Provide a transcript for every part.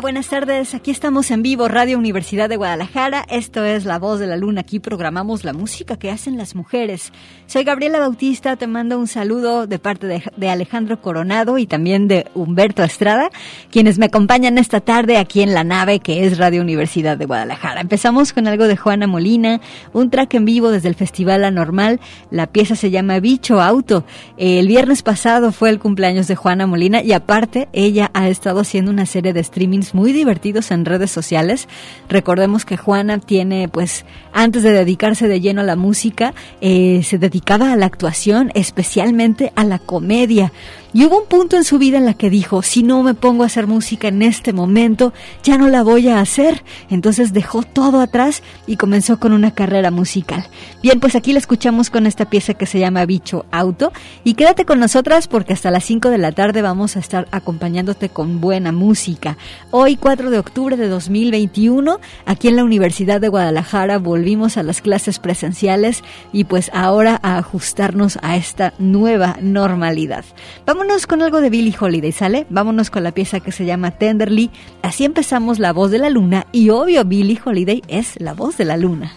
Buenas tardes. Aquí estamos en vivo, Radio Universidad de Guadalajara. Esto es La Voz de la Luna. Aquí programamos la música que hacen las mujeres. Soy Gabriela Bautista. Te mando un saludo de parte de, Alejandro Coronado y también de Humberto Estrada, quienes me acompañan esta tarde aquí en la nave que es Radio Universidad de Guadalajara. Empezamos con algo de Juana Molina, un track en vivo desde el Festival Anormal. La pieza se llama Bicho Auto. El viernes pasado fue el cumpleaños de Juana Molina y aparte ella ha estado haciendo una serie de streamings muy divertidos en redes sociales. Recordemos que Juana tiene, pues, antes de dedicarse de lleno a la música, eh, se dedicaba a la actuación, especialmente a la comedia. Y hubo un punto en su vida en la que dijo, si no me pongo a hacer música en este momento, ya no la voy a hacer. Entonces dejó todo atrás y comenzó con una carrera musical. Bien, pues aquí la escuchamos con esta pieza que se llama Bicho Auto. Y quédate con nosotras porque hasta las 5 de la tarde vamos a estar acompañándote con buena música. Hoy, 4 de octubre de 2021, aquí en la Universidad de Guadalajara volvimos a las clases presenciales y pues ahora a ajustarnos a esta nueva normalidad. Vamos vámonos con algo de Billie Holiday, ¿sale? Vámonos con la pieza que se llama Tenderly. Así empezamos La Voz de la Luna y obvio Billie Holiday es la voz de la luna.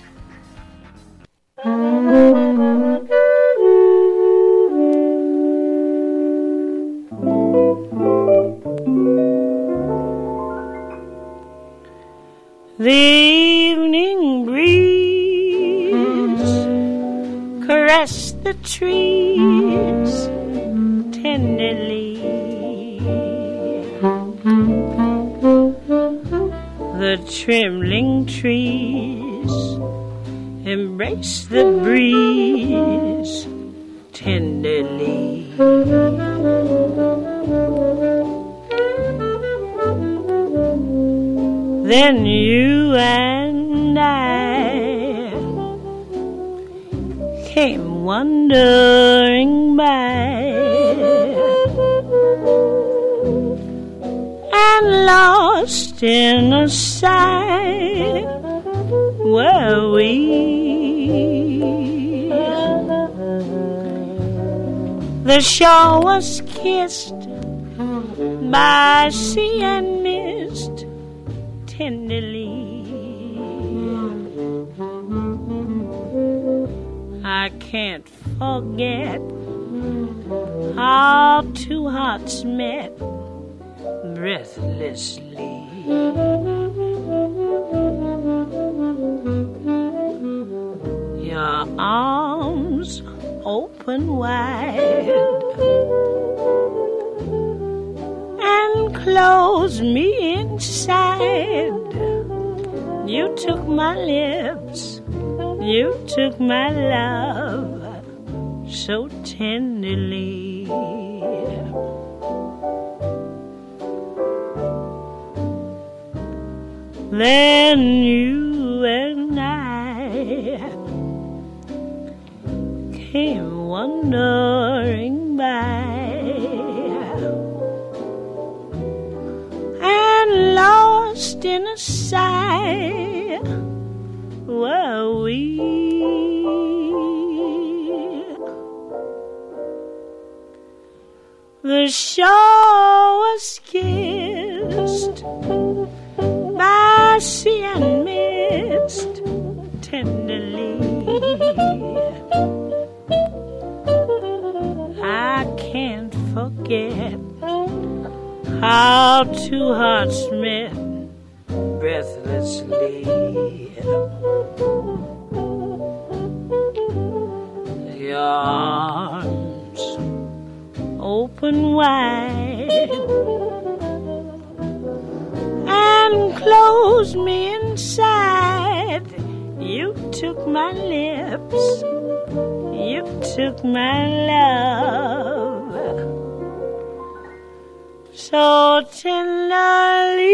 The evening breeze caress the trees the breeze shore was kissed by sea and mist tenderly. I can't forget how two hearts met breathlessly. Your arms open wide me inside. You took my lips, you took my love so tenderly. Then you and I came wandering we. The shore was kissed by sea and mist tenderly. I can't forget how two hearts met breathlessly. Your arms open wide and close me inside. You took my lips, you took my love so tenderly.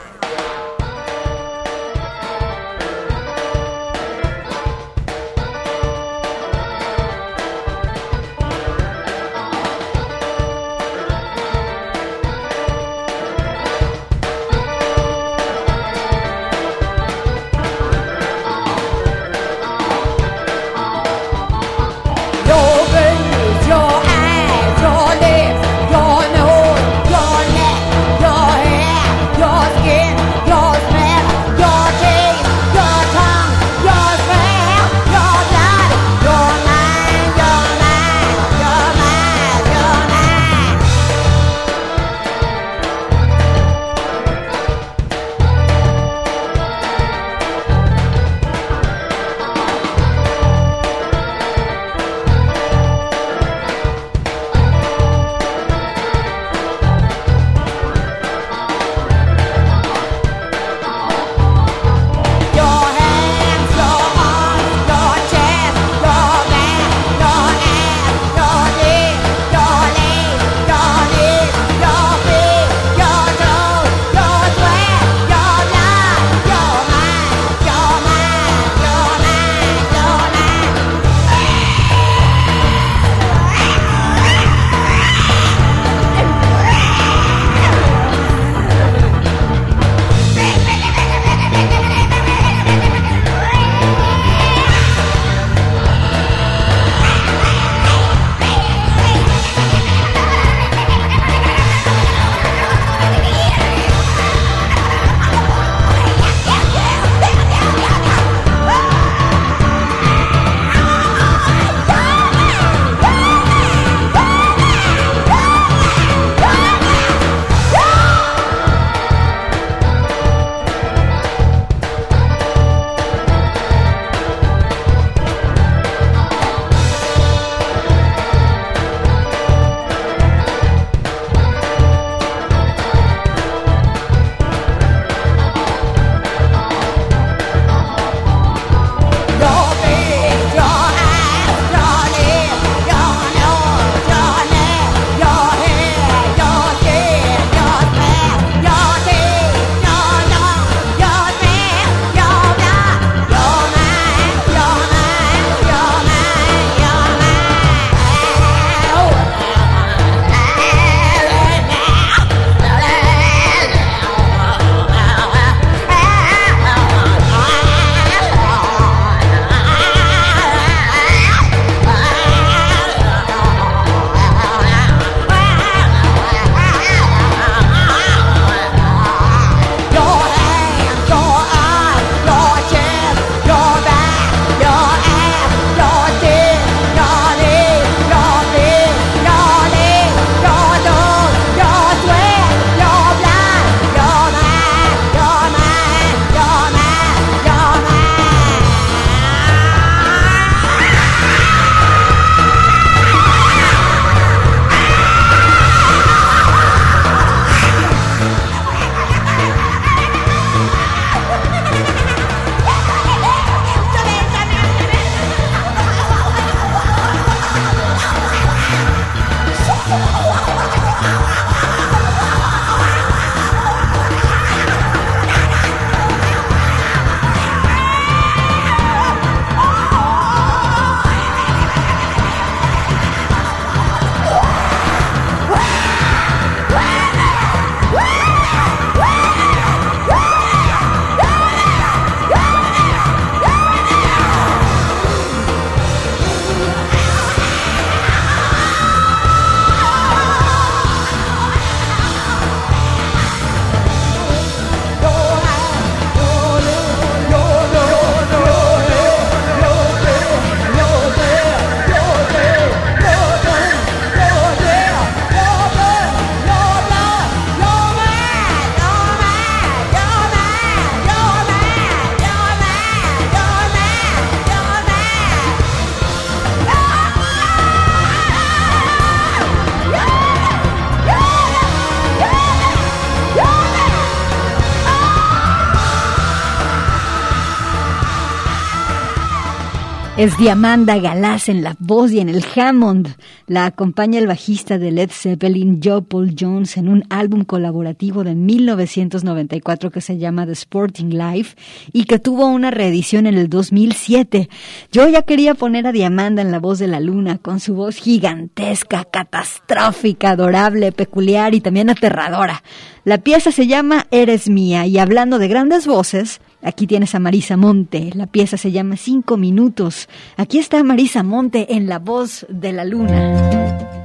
Es Diamanda Galás en la voz y en el Hammond. La acompaña el bajista de Led Zeppelin, Joe Paul Jones, en un álbum colaborativo de 1994 que se llama The Sporting Life y que tuvo una reedición en el 2007. Yo ya quería poner a Diamanda en la voz de la luna, con su voz gigantesca, catastrófica, adorable, peculiar y también aterradora. La pieza se llama Eres Mía y hablando de grandes voces, Aquí tienes a Marisa Monte. La pieza se llama Cinco Minutos. Aquí está Marisa Monte en La Voz de la Luna.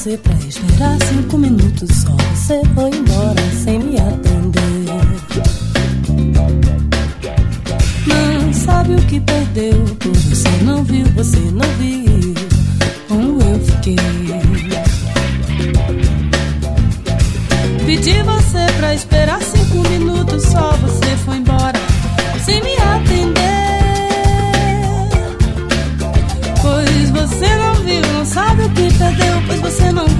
Você pra esperar cinco minutos só. Você foi embora sem me atender. Não sabe o que perdeu. Você não viu, você não viu como eu fiquei. Pedi você pra esperar cinco minutos só. Você se mantiene.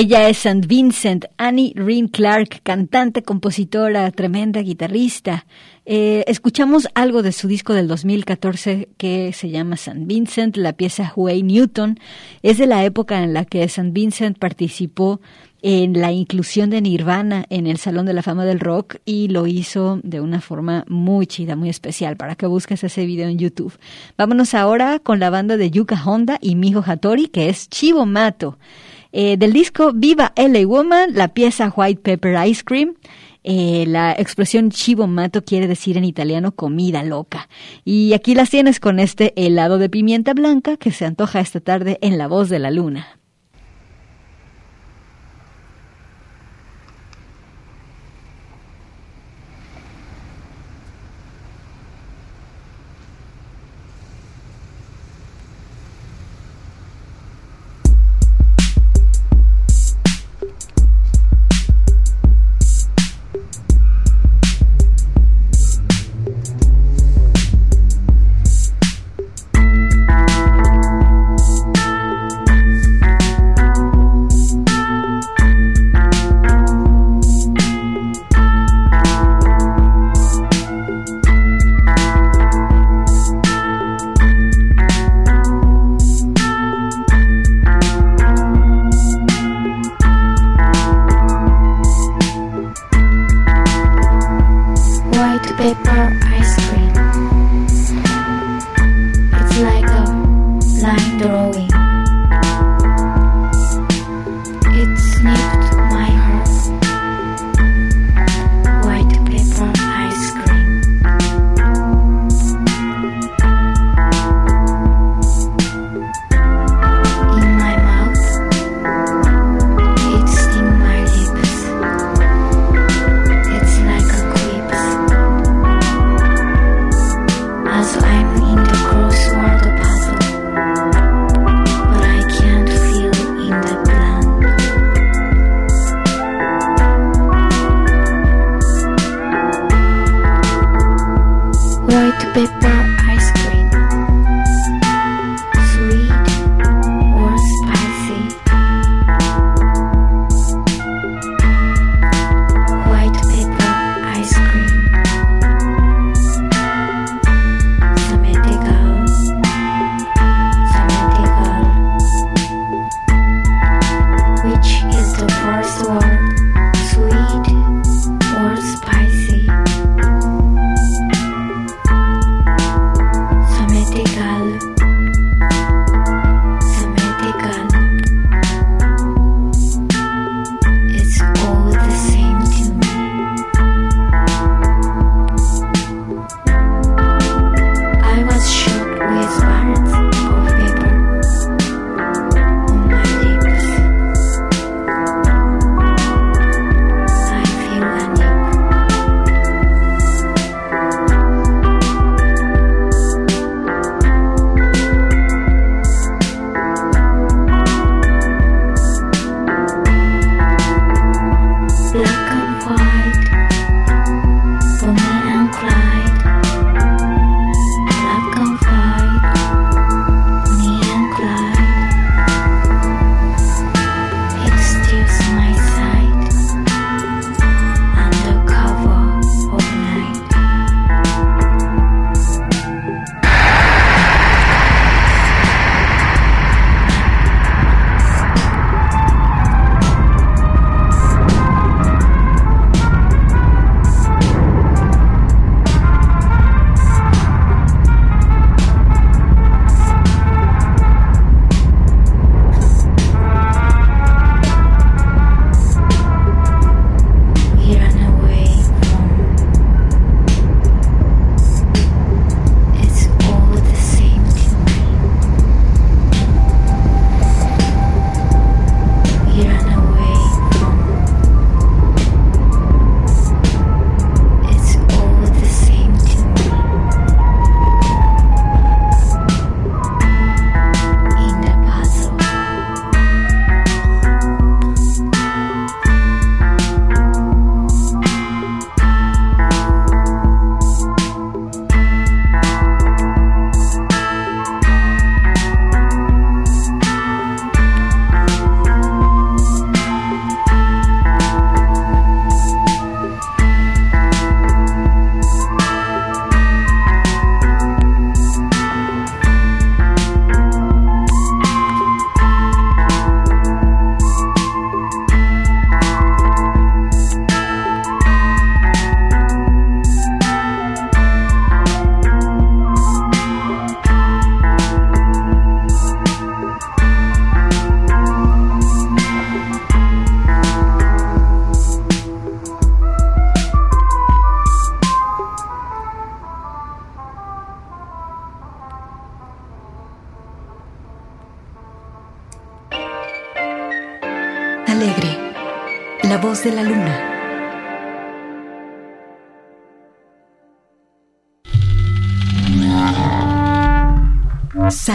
Ella es St. Vincent, Annie Rin Clark, cantante, compositora, tremenda guitarrista. Eh, escuchamos algo de su disco del 2014 que se llama St. Vincent, la pieza Huey Newton. Es de la época en la que St. Vincent participó en la inclusión de Nirvana en el Salón de la Fama del Rock y lo hizo de una forma muy chida, muy especial, para que busques ese video en YouTube. Vámonos ahora con la banda de Yuka Honda y Mijo Hattori, que es Chivo Mato. Eh, del disco Viva LA Woman, la pieza White Pepper Ice Cream. Eh, la expresión chivo mato quiere decir en italiano comida loca. Y aquí las tienes con este helado de pimienta blanca que se antoja esta tarde en La Voz de la Luna.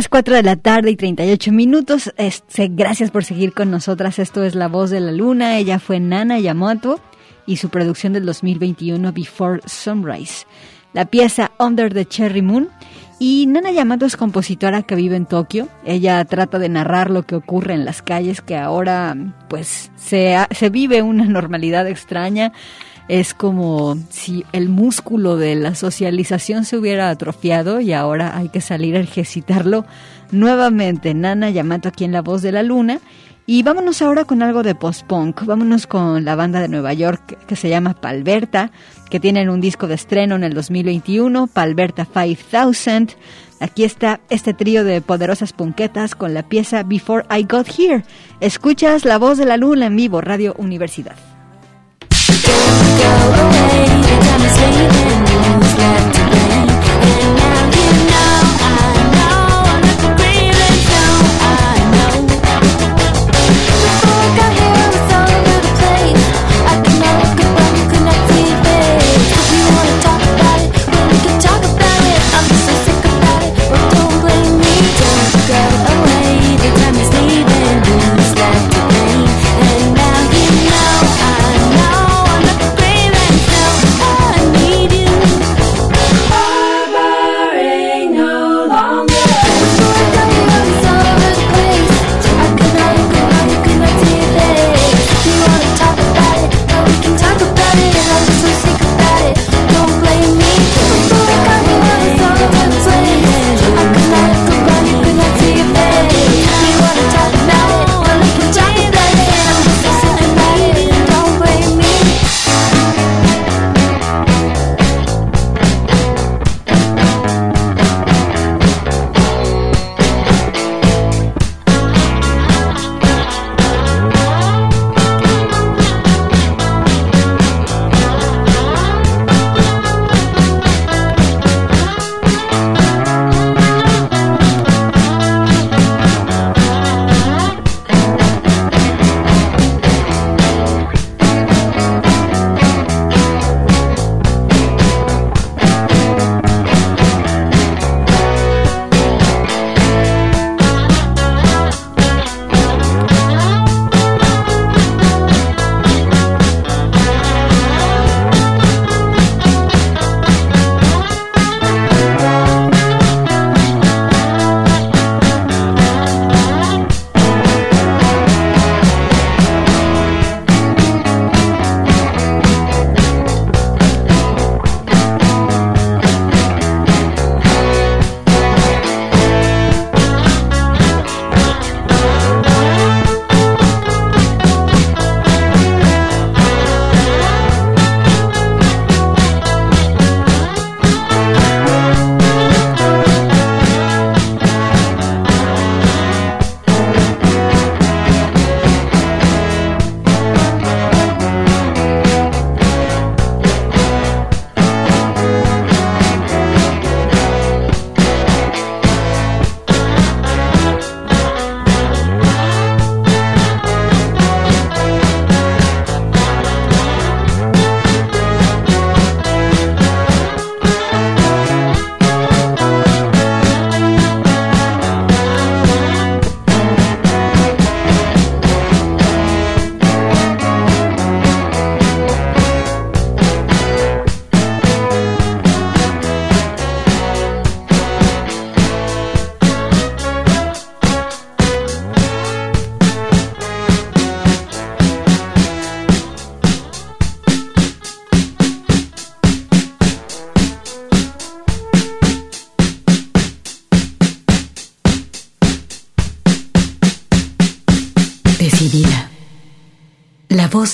Las 4 de la tarde y 38 minutos. Este, gracias por seguir con nosotras. Esto es La Voz de la Luna. Ella fue Nana Yamato y su producción del 2021 Before Sunrise. La pieza Under the Cherry Moon. Y Nana Yamato es compositora que vive en Tokio. Ella trata de narrar lo que ocurre en las calles que ahora pues se, se vive una normalidad extraña es como si el músculo de la socialización se hubiera atrofiado y ahora hay que salir a ejercitarlo nuevamente. Nana Yamato aquí en La Voz de la Luna. Y vámonos ahora con algo de post-punk. Vámonos con la banda de Nueva York que se llama Palberta, que tienen un disco de estreno en el 2021, Palberta 5000. Aquí está este trío de poderosas punquetas con la pieza Before I Got Here. Escuchas La Voz de la Luna en vivo, Radio Universidad. Go away. The time is leaving,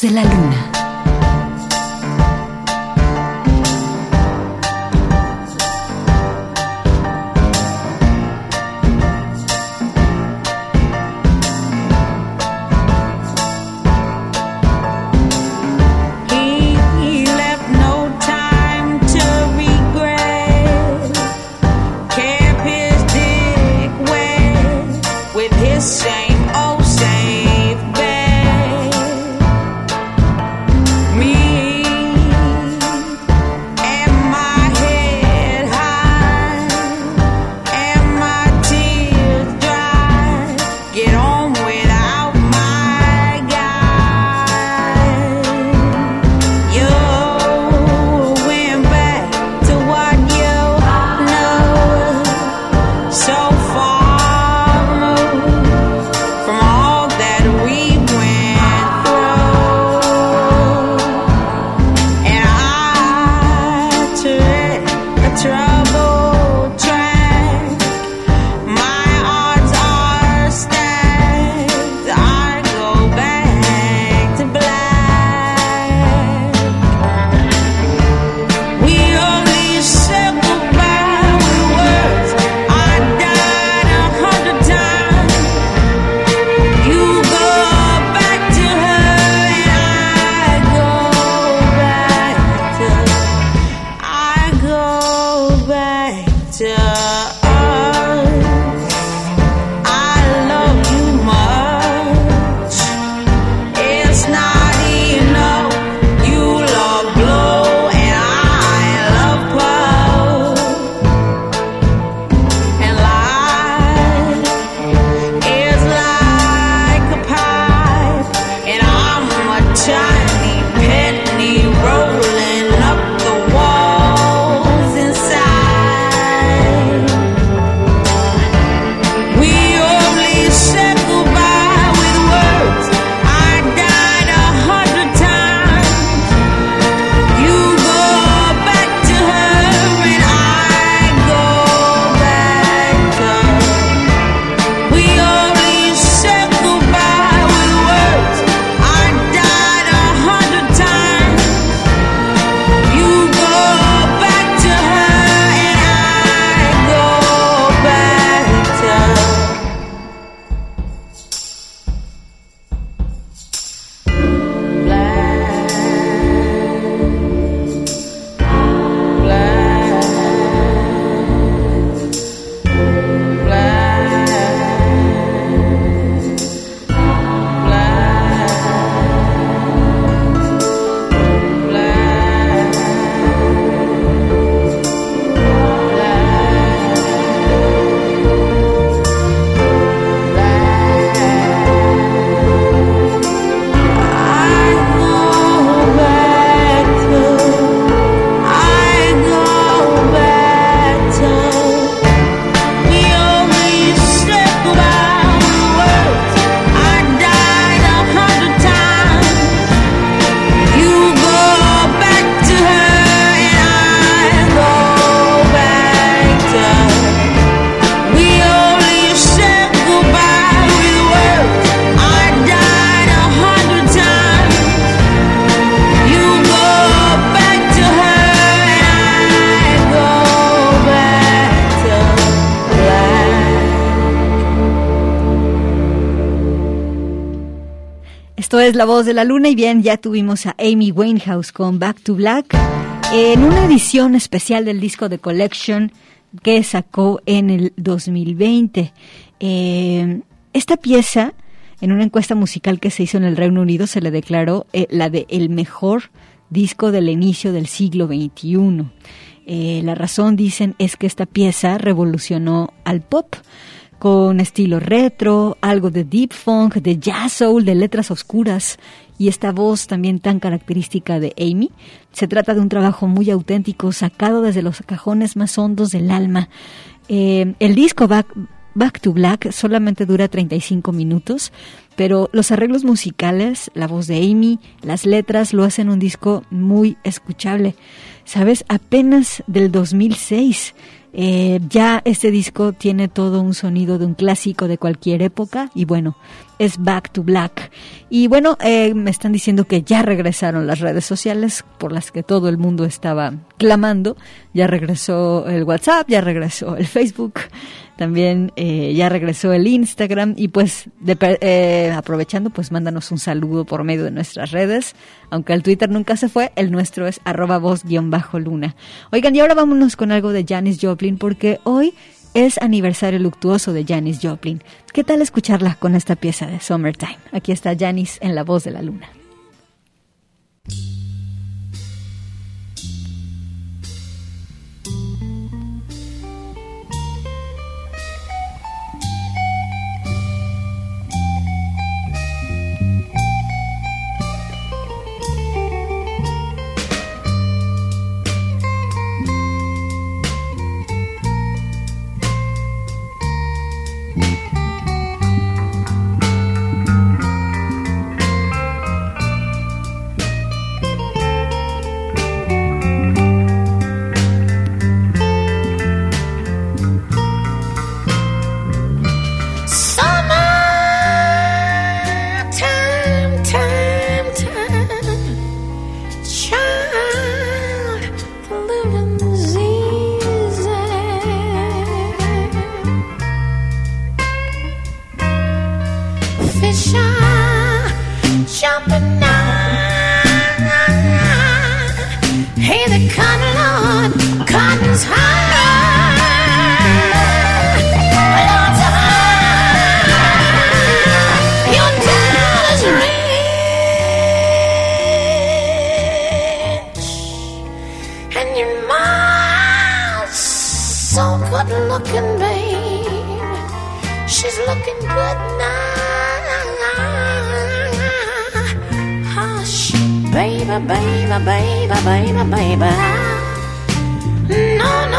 de la luna. Voz de la Luna y bien, ya tuvimos a Amy Winehouse con Back to Black en una edición especial del disco de Collection que sacó en el 2020. Eh, esta pieza, en una encuesta musical que se hizo en el Reino Unido, se le declaró eh, la de el mejor disco del inicio del siglo XXI. Eh, la razón, dicen, es que esta pieza revolucionó al pop con estilo retro, algo de deep funk, de jazz soul, de letras oscuras y esta voz también tan característica de Amy. Se trata de un trabajo muy auténtico, sacado desde los cajones más hondos del alma. Eh, el disco Back, Back to Black solamente dura 35 minutos, pero los arreglos musicales, la voz de Amy, las letras lo hacen un disco muy escuchable. Sabes, apenas del 2006 Eh, ya este disco tiene todo un sonido de un clásico de cualquier época y bueno, es Back to Black. Y bueno, eh, me están diciendo que ya regresaron las redes sociales por las que todo el mundo estaba clamando. Ya regresó el WhatsApp, ya regresó el Facebook, también eh, ya regresó el Instagram y pues eh, aprovechando pues mándanos un saludo por medio de nuestras redes. Aunque el Twitter nunca se fue, el nuestro es arroba voz-luna. Oigan, y ahora vámonos con algo de Janis Joplin porque hoy es aniversario luctuoso de Janis Joplin. ¿Qué tal escucharla con esta pieza de Summertime? Aquí está Janis en la voz de la luna. Cotton on, cotton's high. baby, baby, baby, baby. No, no.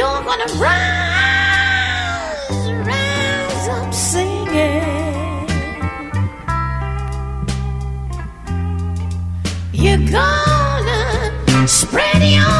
you're gonna rise, rise up singing. You're gonna spread your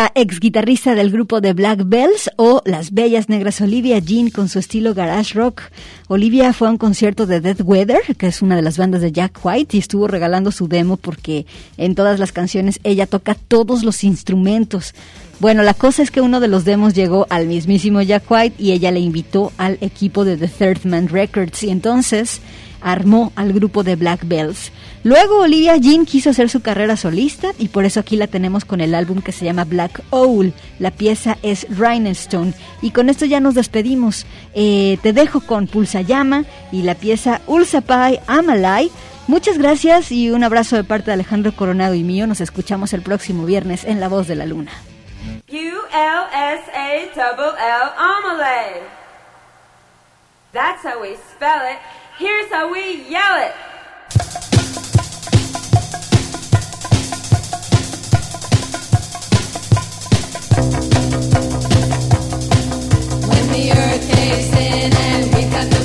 la ex guitarrista del grupo de Black Bells o Las Bellas Negras Olivia Jean con su estilo garage rock. Olivia fue a un concierto de Dead Weather, que es una de las bandas de Jack White, y estuvo regalando su demo porque en todas las canciones ella toca todos los instrumentos. Bueno, la cosa es que uno de los demos llegó al mismísimo Jack White y ella le invitó al equipo de The Third Man Records y entonces armó al grupo de Black Bells. Luego Olivia Jean quiso hacer su carrera solista y por eso aquí la tenemos con el álbum que se llama Black Owl. La pieza es Rhinestone y con esto ya nos despedimos. Eh, te dejo con Pulsa Llama y la pieza Ulsapai Amalai. Muchas gracias y un abrazo de parte de Alejandro Coronado y mío. Nos escuchamos el próximo viernes en La Voz de la Luna. That's how we spell it. Here's how we yell it. When the earth caves in and we got the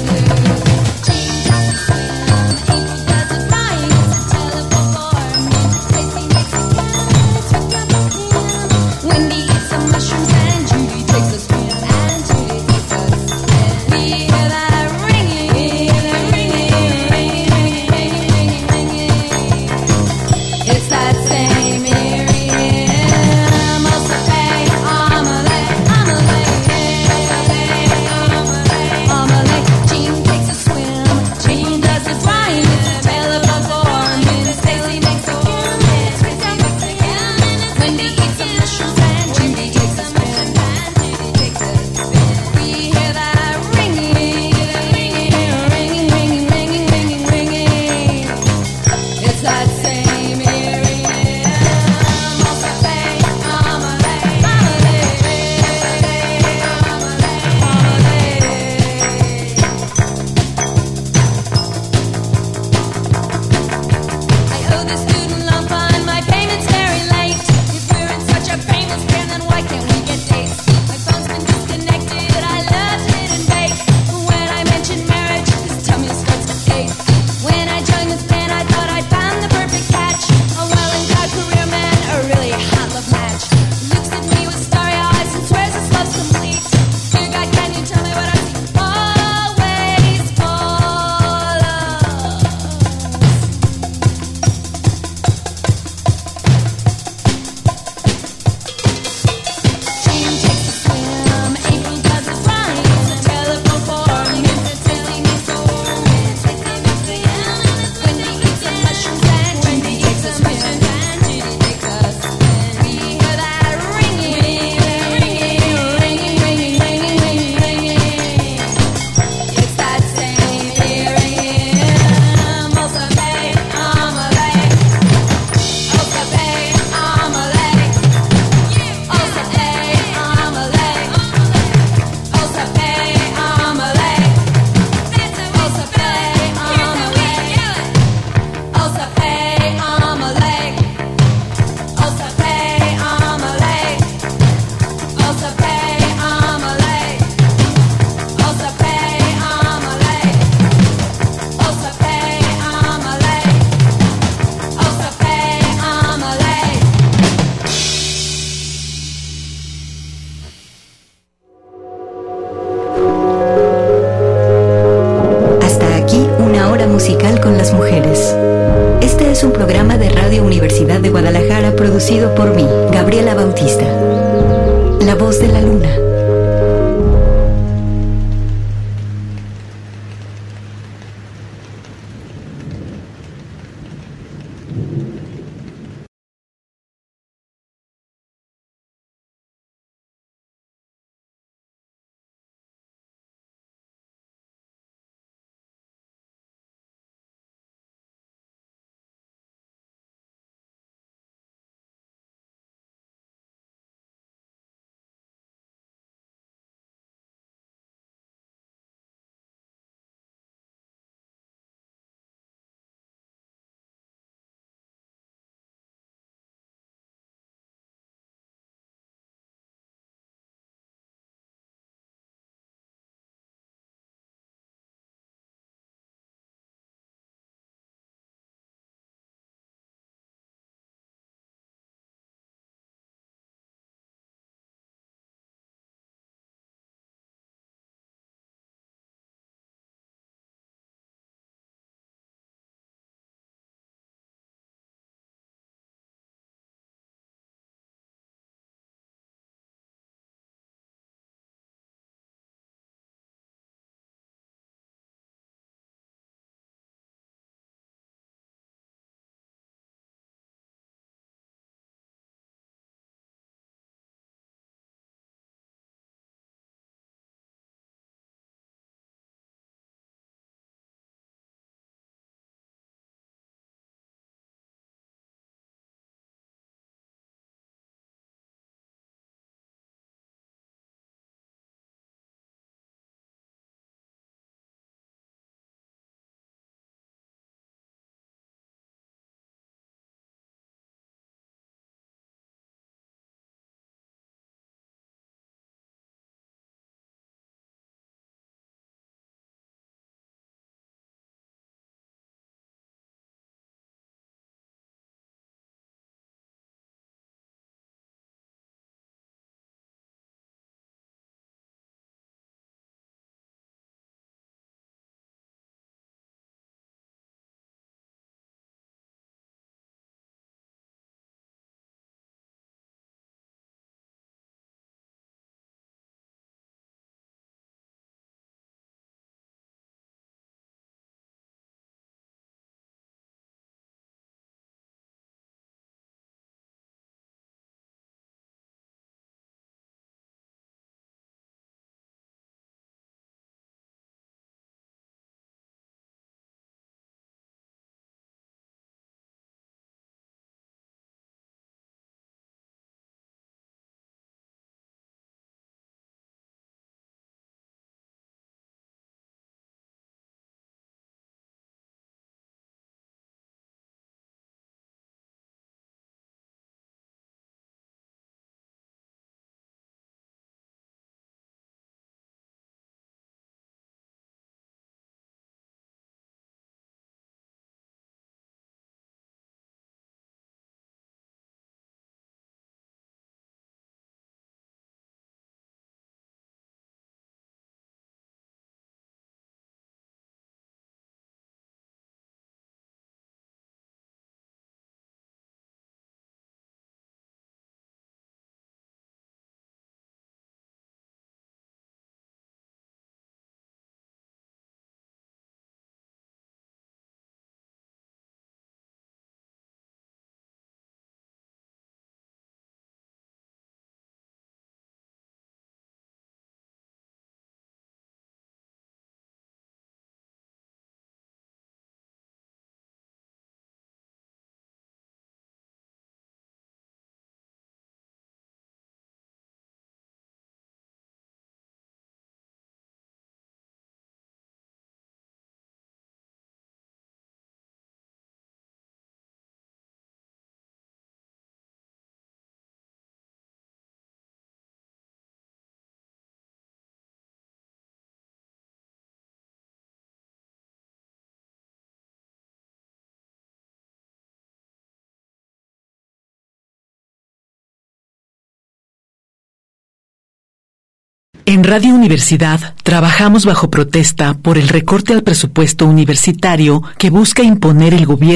En Radio Universidad trabajamos bajo protesta por el recorte al presupuesto universitario que busca imponer el gobierno